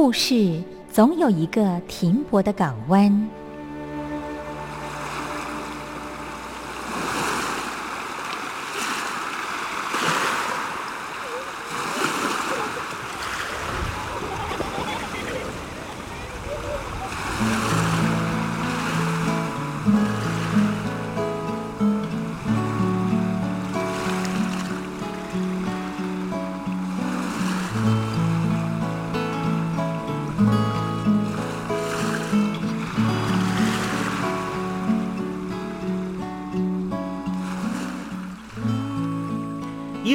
故事总有一个停泊的港湾。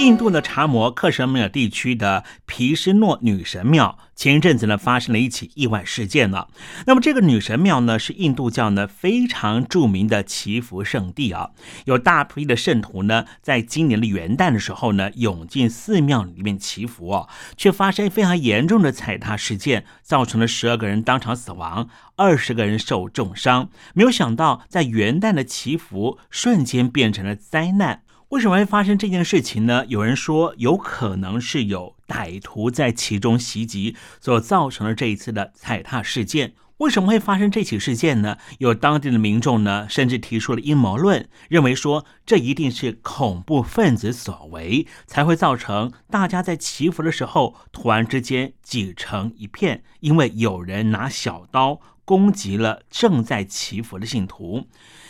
印度的查摩克什米尔地区的皮什诺女神庙，前一阵子呢发生了一起意外事件了。那么这个女神庙呢，是印度教呢非常著名的祈福圣地啊，有大批的圣徒呢，在今年的元旦的时候呢，涌进寺庙里面祈福哦，却发生非常严重的踩踏事件，造成了十二个人当场死亡，二十个人受重伤。没有想到，在元旦的祈福瞬间变成了灾难。为什么会发生这件事情呢？有人说，有可能是有歹徒在其中袭击，所造成了这一次的踩踏事件。为什么会发生这起事件呢？有当地的民众呢，甚至提出了阴谋论，认为说这一定是恐怖分子所为，才会造成大家在祈福的时候突然之间挤成一片，因为有人拿小刀攻击了正在祈福的信徒。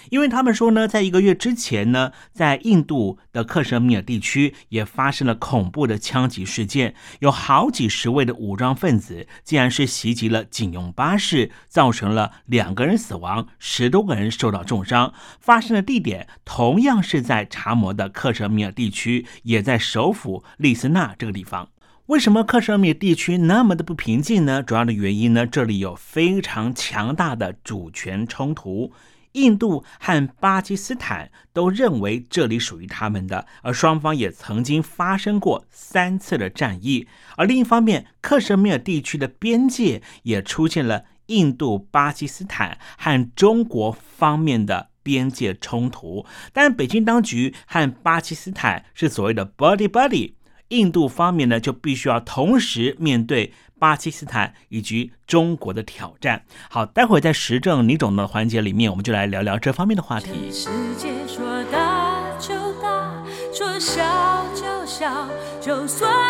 因为他们说呢，在一个月之前呢，在印度的克什米尔地区也发生了恐怖的枪击事件，有好几十位的武装分子竟然是袭击了警用巴士，造成了两个人死亡，十多个人受到重伤。发生的地点同样是在查摩的克什米尔地区，也在首府利斯纳这个地方。为什么克什米尔地区那么的不平静呢？主要的原因呢，这里有非常强大的主权冲突。印度和巴基斯坦都认为这里属于他们的，而双方也曾经发生过三次的战役。而另一方面，克什米尔地区的边界也出现了印度、巴基斯坦和中国方面的边界冲突。但北京当局和巴基斯坦是所谓的 “buddy buddy”，印度方面呢就必须要同时面对。巴基斯坦以及中国的挑战。好，待会儿在时政你懂的环节里面，我们就来聊聊这方面的话题。世界说大就大，说小就小，就算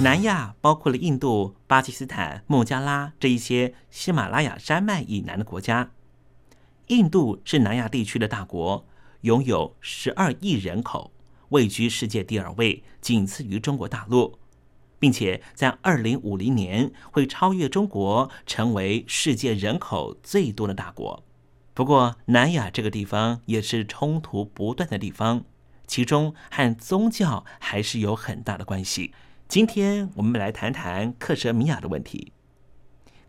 南亚包括了印度、巴基斯坦、孟加拉这一些喜马拉雅山脉以南的国家。印度是南亚地区的大国，拥有十二亿人口，位居世界第二位，仅次于中国大陆，并且在二零五零年会超越中国，成为世界人口最多的大国。不过，南亚这个地方也是冲突不断的地方，其中和宗教还是有很大的关系。今天我们来谈谈克什米亚的问题。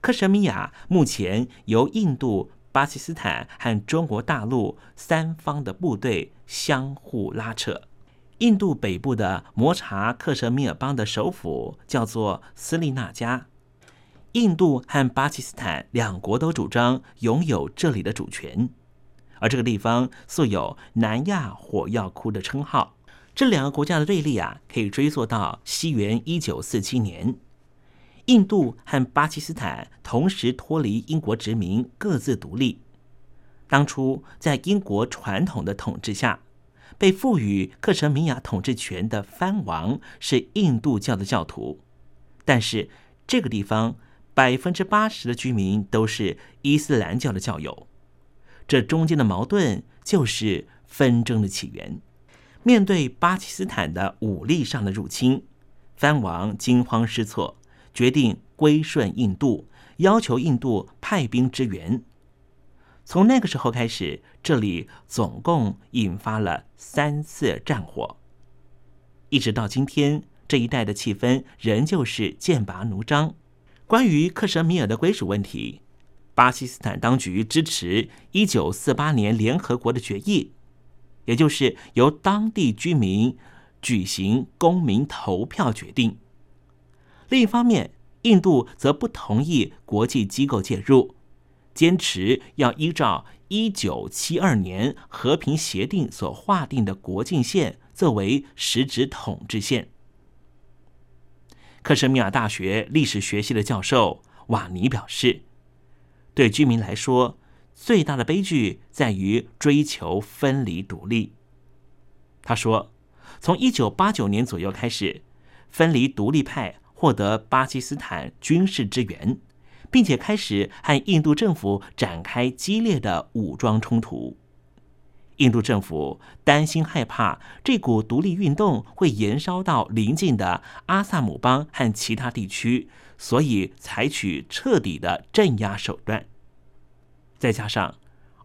克什米亚目前由印度、巴基斯坦和中国大陆三方的部队相互拉扯。印度北部的摩查克什米尔邦的首府叫做斯利纳加。印度和巴基斯坦两国都主张拥有这里的主权，而这个地方素有“南亚火药库”的称号。这两个国家的对立啊，可以追溯到西元一九四七年，印度和巴基斯坦同时脱离英国殖民，各自独立。当初在英国传统的统治下，被赋予克什米亚统治权的藩王是印度教的教徒，但是这个地方百分之八十的居民都是伊斯兰教的教友，这中间的矛盾就是纷争的起源。面对巴基斯坦的武力上的入侵，藩王惊慌失措，决定归顺印度，要求印度派兵支援。从那个时候开始，这里总共引发了三次战火，一直到今天，这一带的气氛仍旧是剑拔弩张。关于克什米尔的归属问题，巴基斯坦当局支持一九四八年联合国的决议。也就是由当地居民举行公民投票决定。另一方面，印度则不同意国际机构介入，坚持要依照一九七二年和平协定所划定的国境线作为实质统治线。克什米尔大学历史学系的教授瓦尼表示：“对居民来说。”最大的悲剧在于追求分离独立。他说，从一九八九年左右开始，分离独立派获得巴基斯坦军事支援，并且开始和印度政府展开激烈的武装冲突。印度政府担心害怕这股独立运动会延烧到邻近的阿萨姆邦和其他地区，所以采取彻底的镇压手段。再加上，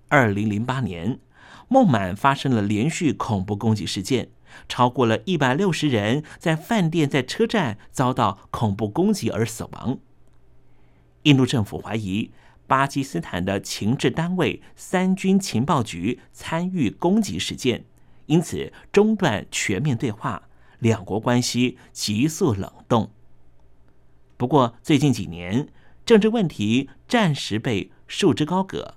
二零零八年，孟买发生了连续恐怖攻击事件，超过了一百六十人在饭店、在车站遭到恐怖攻击而死亡。印度政府怀疑巴基斯坦的情治单位三军情报局参与攻击事件，因此中断全面对话，两国关系急速冷冻。不过，最近几年，政治问题暂时被。束之高阁，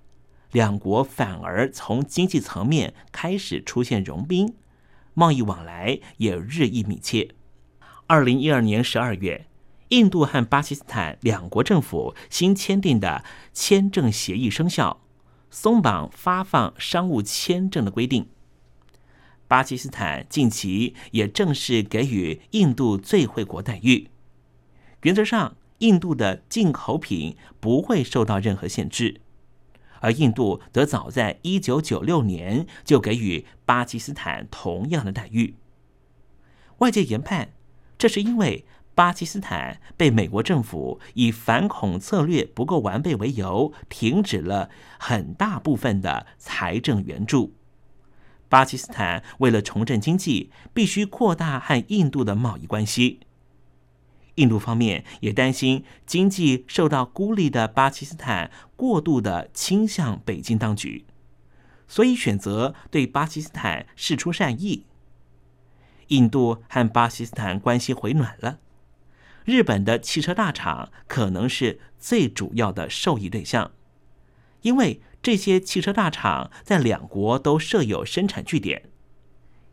两国反而从经济层面开始出现融冰，贸易往来也日益密切。二零一二年十二月，印度和巴基斯坦两国政府新签订的签证协议生效，松绑发放商务签证的规定。巴基斯坦近期也正式给予印度最惠国待遇，原则上。印度的进口品不会受到任何限制，而印度则早在一九九六年就给予巴基斯坦同样的待遇。外界研判，这是因为巴基斯坦被美国政府以反恐策略不够完备为由，停止了很大部分的财政援助。巴基斯坦为了重振经济，必须扩大和印度的贸易关系。印度方面也担心经济受到孤立的巴基斯坦过度的倾向北京当局，所以选择对巴基斯坦示出善意。印度和巴基斯坦关系回暖了。日本的汽车大厂可能是最主要的受益对象，因为这些汽车大厂在两国都设有生产据点。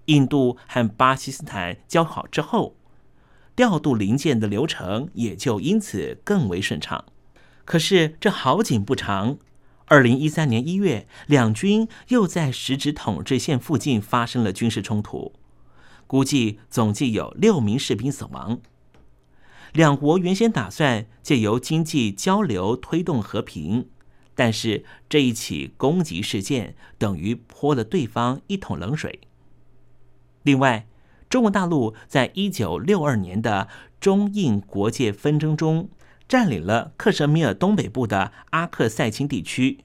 印度和巴基斯坦交好之后，调度零件的流程也就因此更为顺畅。可是这好景不长，二零一三年一月，两军又在实质统治线附近发生了军事冲突，估计总计有六名士兵死亡。两国原先打算借由经济交流推动和平，但是这一起攻击事件等于泼了对方一桶冷水。另外，中国大陆在一九六二年的中印国界纷争中，占领了克什米尔东北部的阿克塞钦地区。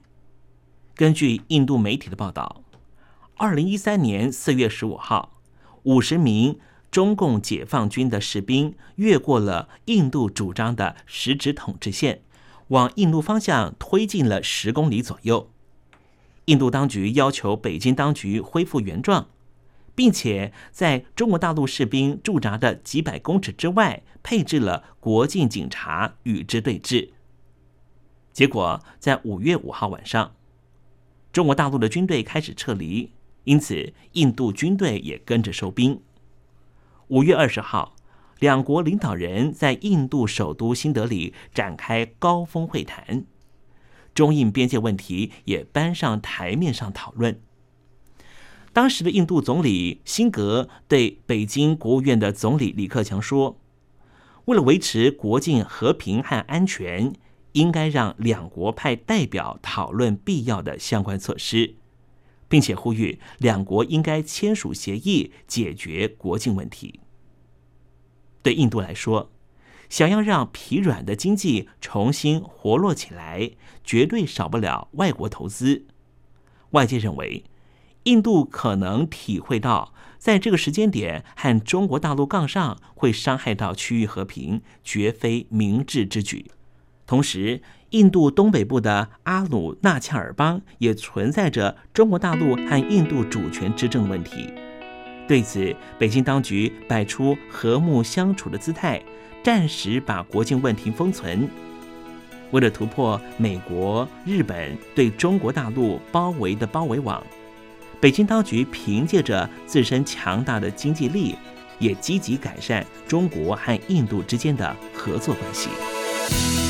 根据印度媒体的报道，二零一三年四月十五号，五十名。中共解放军的士兵越过了印度主张的实质统治线，往印度方向推进了十公里左右。印度当局要求北京当局恢复原状，并且在中国大陆士兵驻扎的几百公尺之外配置了国境警察与之对峙。结果在五月五号晚上，中国大陆的军队开始撤离，因此印度军队也跟着收兵。五月二十号，两国领导人在印度首都新德里展开高峰会谈，中印边界问题也搬上台面上讨论。当时的印度总理辛格对北京国务院的总理李克强说：“为了维持国境和平和安全，应该让两国派代表讨论必要的相关措施。”并且呼吁两国应该签署协议解决国境问题。对印度来说，想要让疲软的经济重新活络起来，绝对少不了外国投资。外界认为，印度可能体会到在这个时间点和中国大陆杠上会伤害到区域和平，绝非明智之举。同时，印度东北部的阿鲁纳恰尔邦也存在着中国大陆和印度主权之争问题。对此，北京当局摆出和睦相处的姿态，暂时把国境问题封存。为了突破美国、日本对中国大陆包围的包围网，北京当局凭借着自身强大的经济力，也积极改善中国和印度之间的合作关系。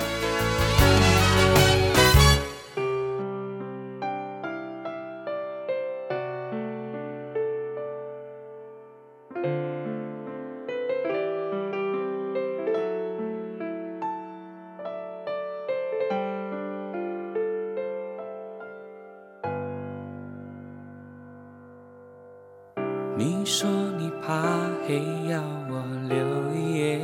要我留一夜，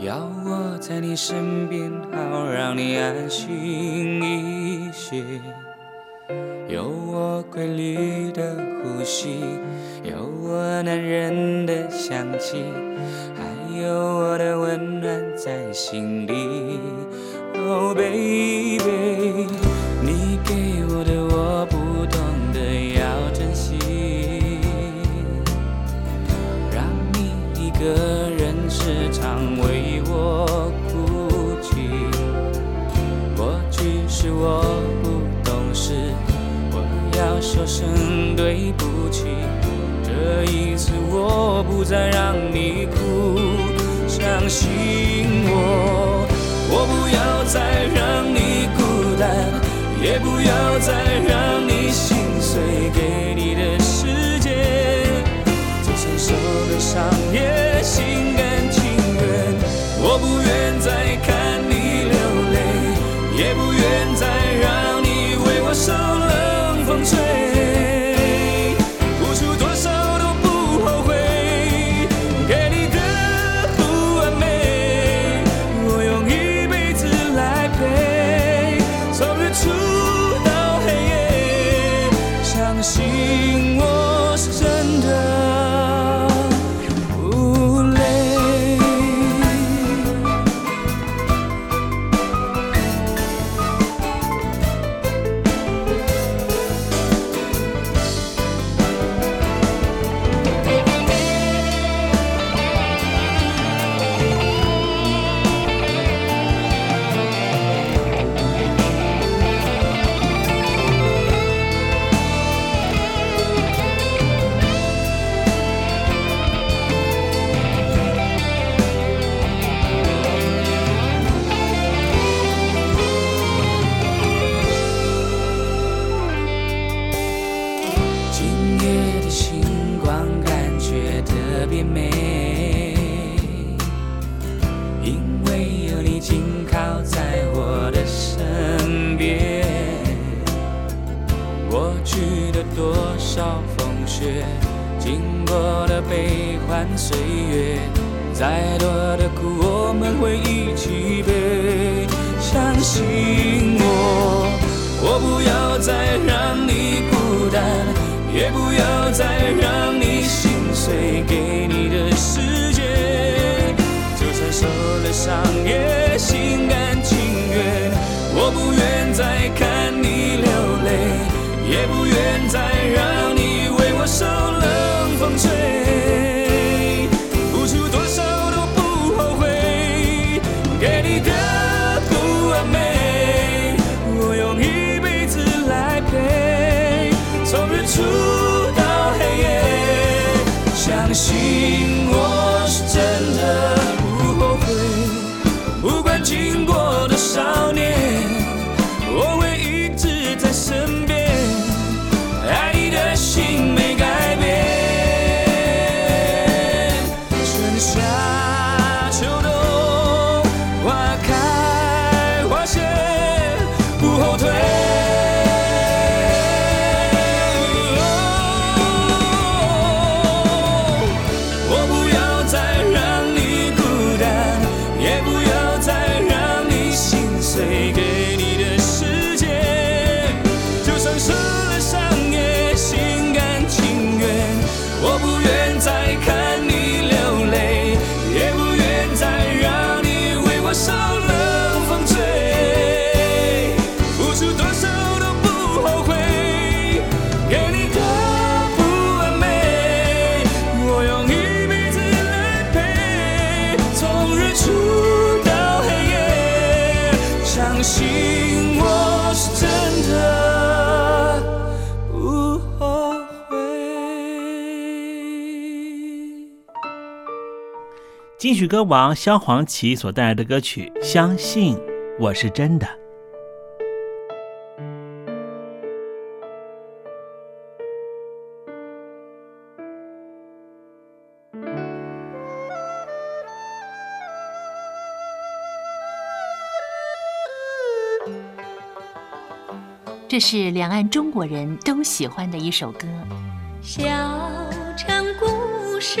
要我在你身边，好让你安心一些。有我规律的呼吸，有我男人的香气，还有我的温暖在心里。Oh baby，这一次我不再让你哭，伤心。金曲歌王萧煌奇所带来的歌曲《相信我是真的》。这是两岸中国人都喜欢的一首歌。小城故事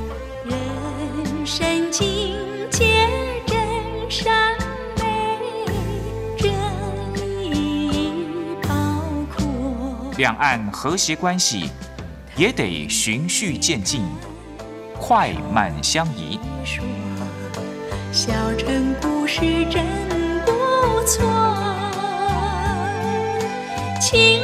两岸和谐关系也得循序渐进，快慢相宜。小城故事真不错，亲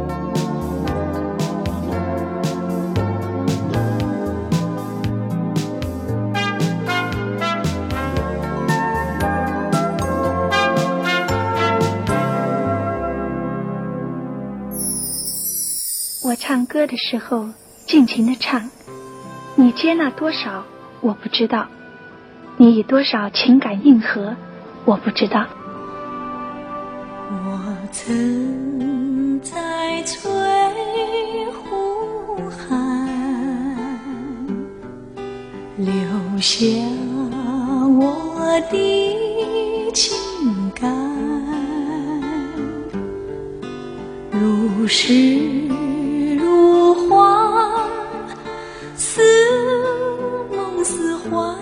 唱歌的时候尽情的唱，你接纳多少我不知道，你以多少情感应和我不知道。我曾在翠湖畔留下我的情感，如诗梦似幻。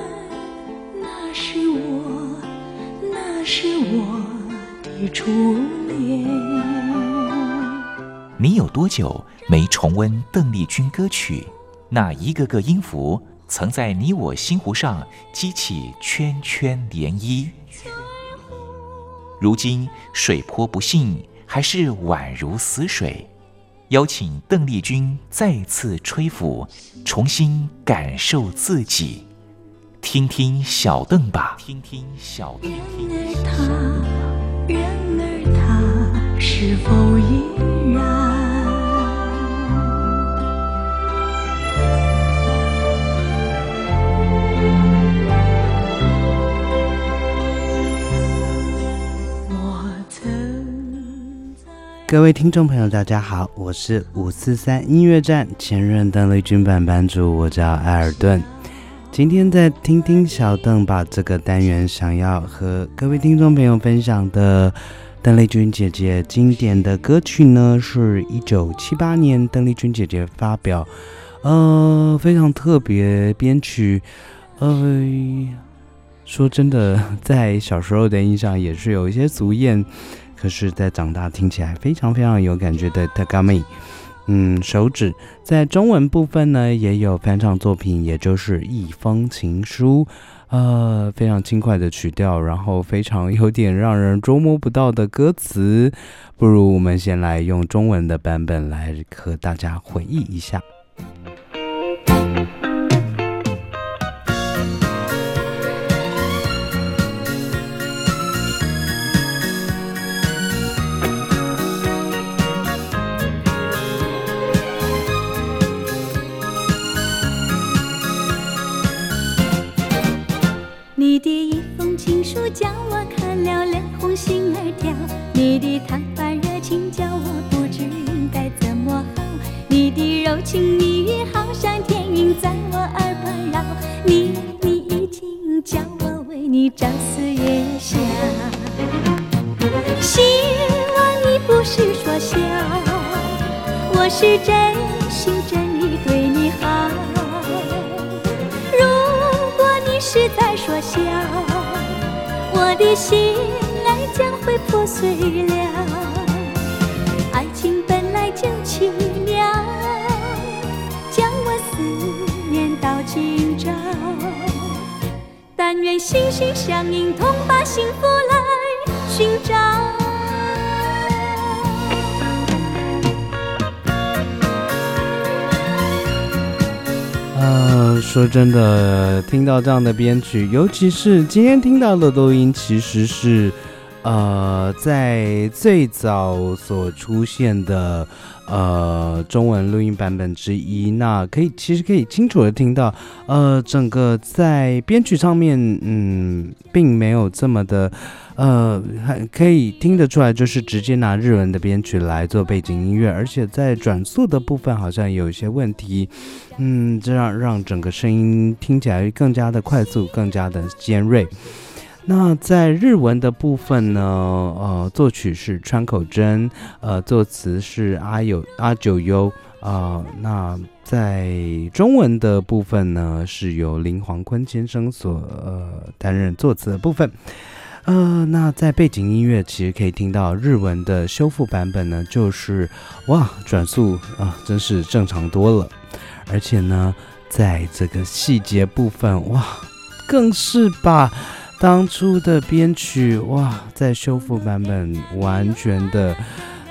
那是我，那是我的初恋。你有多久没重温邓丽君歌曲？那一个个音符曾在你我心湖上激起圈圈涟漪。如今水波不兴，还是宛如死水。邀请邓丽君再次吹拂，重新感受自己。听听小邓吧，听听小邓。然而他是否依然？我曾各位听众朋友，大家好，我是五四三音乐站前任邓丽君版版主，我叫艾尔顿。今天在听听小邓把这个单元想要和各位听众朋友分享的邓丽君姐姐经典的歌曲呢，是一九七八年邓丽君姐姐发表，呃，非常特别编曲，呃，说真的，在小时候的印象也是有一些俗艳。可是，在长大听起来非常非常有感觉的《Tagami》，嗯，手指在中文部分呢也有翻唱作品，也就是《一封情书》，呃，非常轻快的曲调，然后非常有点让人捉摸不到的歌词。不如我们先来用中文的版本来和大家回忆一下。情蜜语好像天音在我耳畔绕，你你已经叫我为你朝思夜想，希望你不是说笑，我是真心真意对你好。如果你是在说笑，我的心爱将会破碎了。心心相印，同把幸福来寻找。呃，说真的，听到这样的编曲，尤其是今天听到的录音，其实是呃，在最早所出现的呃中文录音版本之一。那可以，其实可以清楚的听到，呃，整个在编曲上面，嗯，并没有这么的。呃，还可以听得出来，就是直接拿日文的编曲来做背景音乐，而且在转速的部分好像有一些问题，嗯，这样让整个声音听起来更加的快速，更加的尖锐。那在日文的部分呢，呃，作曲是川口真，呃，作词是阿有阿九优，啊，那在中文的部分呢，是由林黄坤先生所呃担任作词的部分。呃，那在背景音乐其实可以听到日文的修复版本呢，就是哇，转速啊，真是正常多了。而且呢，在这个细节部分，哇，更是把当初的编曲哇，在修复版本完全的。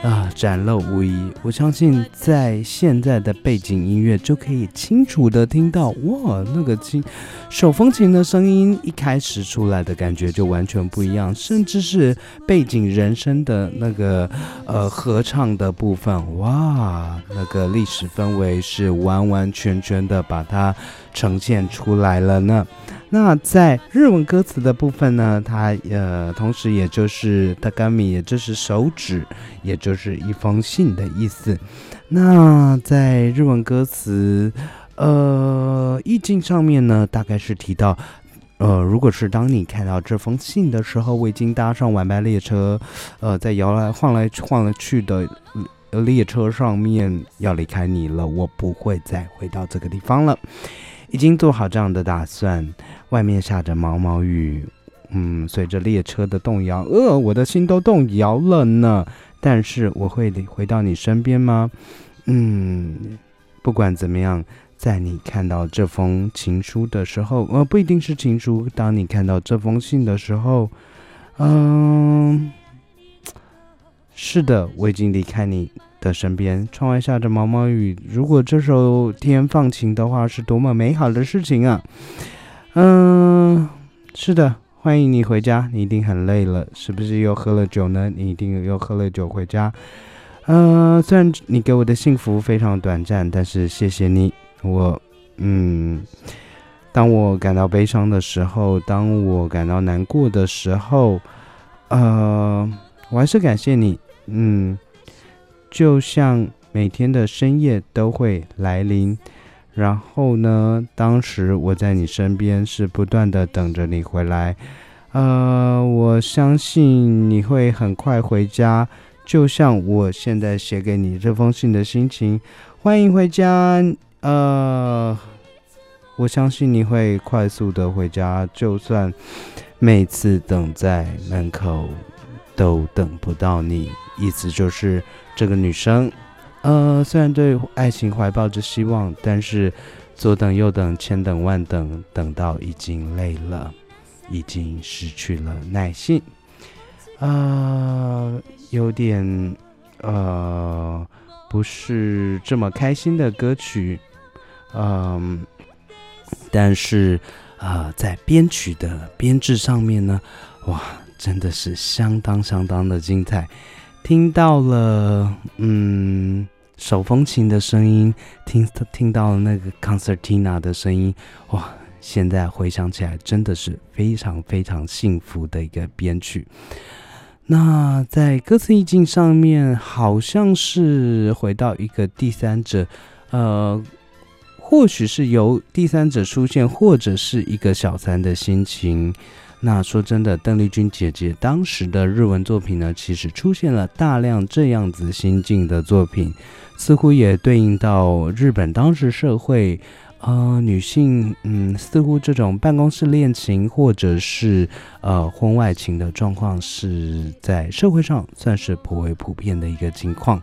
啊，展露无遗。我相信，在现在的背景音乐就可以清楚的听到，哇，那个琴手风琴的声音一开始出来的感觉就完全不一样，甚至是背景人声的那个呃合唱的部分，哇，那个历史氛围是完完全全的把它呈现出来了呢。那在日文歌词的部分呢，它呃，同时也就是 tagami，也就是手指，也就是一封信的意思。那在日文歌词呃意境上面呢，大概是提到，呃，如果是当你看到这封信的时候，我已经搭上晚班列车，呃，在摇来晃来晃来去的列车上面要离开你了，我不会再回到这个地方了。已经做好这样的打算，外面下着毛毛雨，嗯，随着列车的动摇，呃，我的心都动摇了呢。但是我会回到你身边吗？嗯，不管怎么样，在你看到这封情书的时候，呃，不一定是情书。当你看到这封信的时候，嗯，是的，我已经离开你。的身边，窗外下着毛毛雨。如果这时候天放晴的话，是多么美好的事情啊！嗯，是的，欢迎你回家。你一定很累了，是不是又喝了酒呢？你一定又喝了酒回家。嗯，虽然你给我的幸福非常短暂，但是谢谢你。我，嗯，当我感到悲伤的时候，当我感到难过的时候，呃，我还是感谢你。嗯。就像每天的深夜都会来临。然后呢，当时我在你身边，是不断的等着你回来。呃，我相信你会很快回家，就像我现在写给你这封信的心情。欢迎回家，呃，我相信你会快速的回家，就算每次等在门口都等不到你。意思就是这个女生。呃，虽然对爱情怀抱着希望，但是左等右等，千等万等，等到已经累了，已经失去了耐性，呃，有点呃，不是这么开心的歌曲，嗯，但是啊，在编曲的编制上面呢，哇，真的是相当相当的精彩。听到了，嗯，手风琴的声音，听听到了那个 concertina 的声音，哇！现在回想起来，真的是非常非常幸福的一个编曲。那在歌词意境上面，好像是回到一个第三者，呃，或许是由第三者出现，或者是一个小三的心情。那说真的，邓丽君姐姐当时的日文作品呢，其实出现了大量这样子心境的作品，似乎也对应到日本当时社会，呃，女性，嗯，似乎这种办公室恋情或者是呃婚外情的状况，是在社会上算是颇为普遍的一个情况。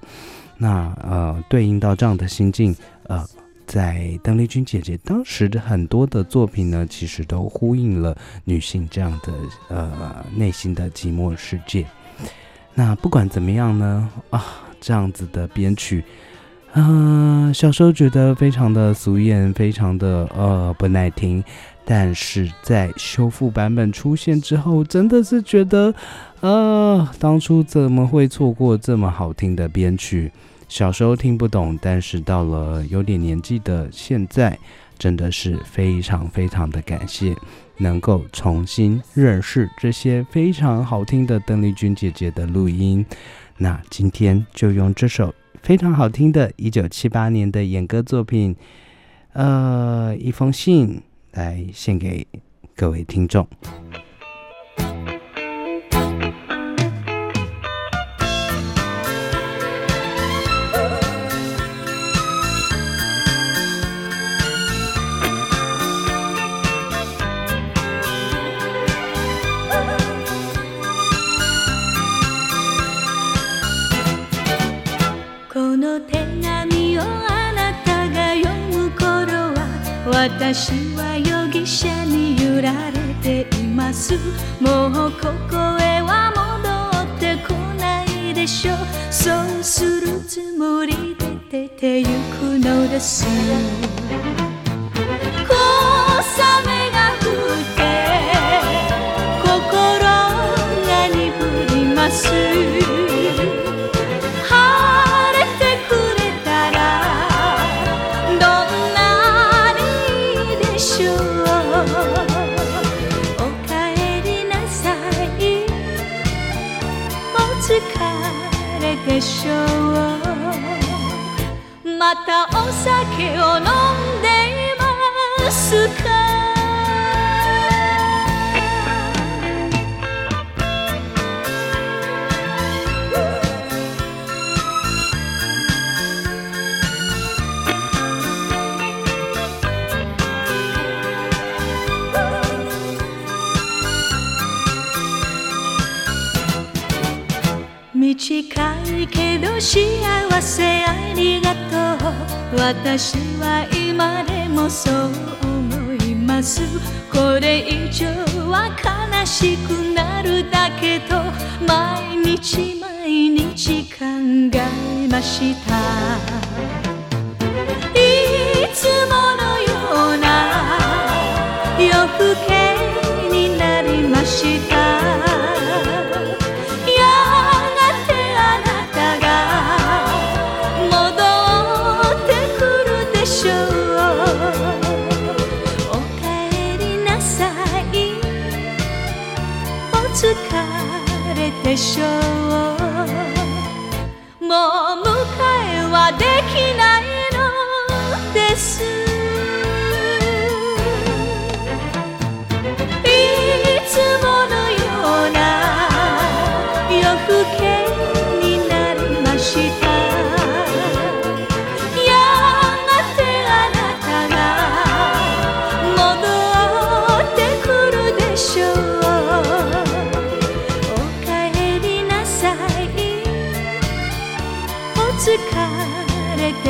那呃，对应到这样的心境，呃。在邓丽君姐姐当时的很多的作品呢，其实都呼应了女性这样的呃内心的寂寞世界。那不管怎么样呢，啊，这样子的编曲，嗯，小时候觉得非常的俗艳，非常的呃不耐听，但是在修复版本出现之后，真的是觉得，呃，当初怎么会错过这么好听的编曲？小时候听不懂，但是到了有点年纪的现在，真的是非常非常的感谢，能够重新认识这些非常好听的邓丽君姐姐的录音。那今天就用这首非常好听的1978年的演歌作品，呃，一封信来献给各位听众。私は容疑者に揺られています。もうここへは戻ってこないでしょう。そうするつもりで出て行くのです。せありがとう私は今でもそう思います。これ以上は悲しくなるだけと毎日毎日考えました。いつものような夜更けになりました。你笑了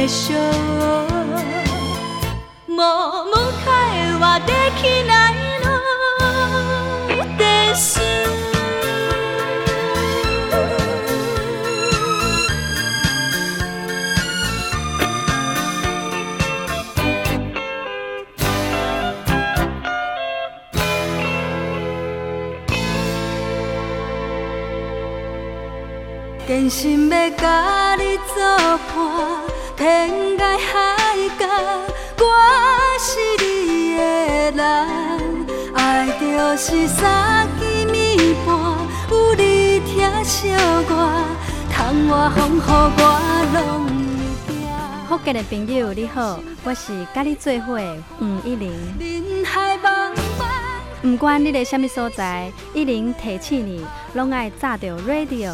でしょうもう迎えはできないのです真心要甲你作伴， 天涯海角，我是你的人。爱就是三更暝半，有你疼惜我，窗外风雨我拢会惊。福建的朋友你好，我是甲你做伙的黄一玲。人海茫茫。不管你在什么所在，一零提醒你，拢爱炸着 radio，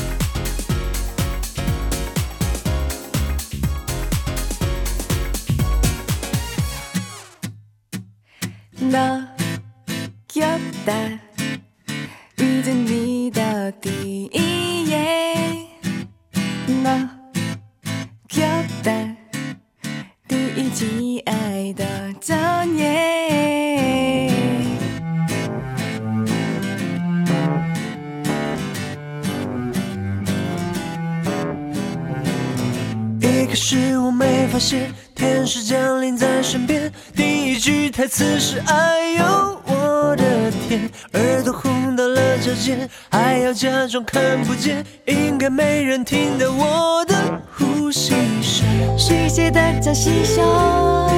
应该没人听得我的呼吸声。谁写的假戏说，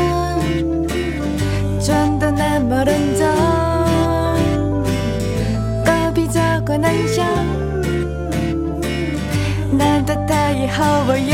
转得那么认真？隔壁这怪难，难道他以后我？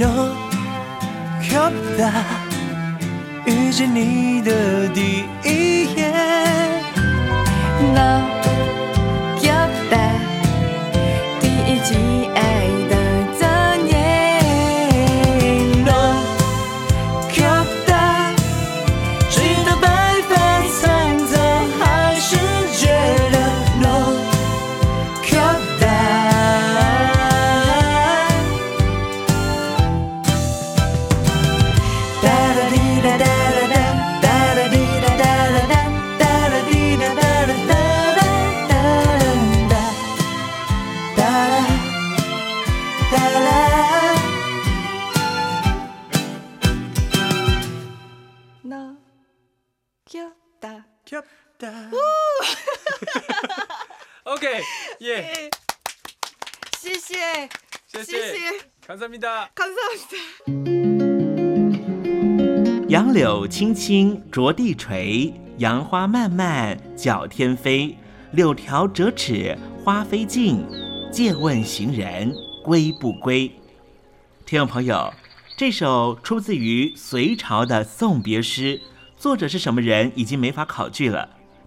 No，靠大，遇见你的第一眼。다。 감사합니다。杨柳青青着地垂，杨花漫漫搅天飞。柳条折尺花飞尽，借问行人归不归？听众朋友，这首出自于隋朝的送别诗，作者是什么人已经没法考据了。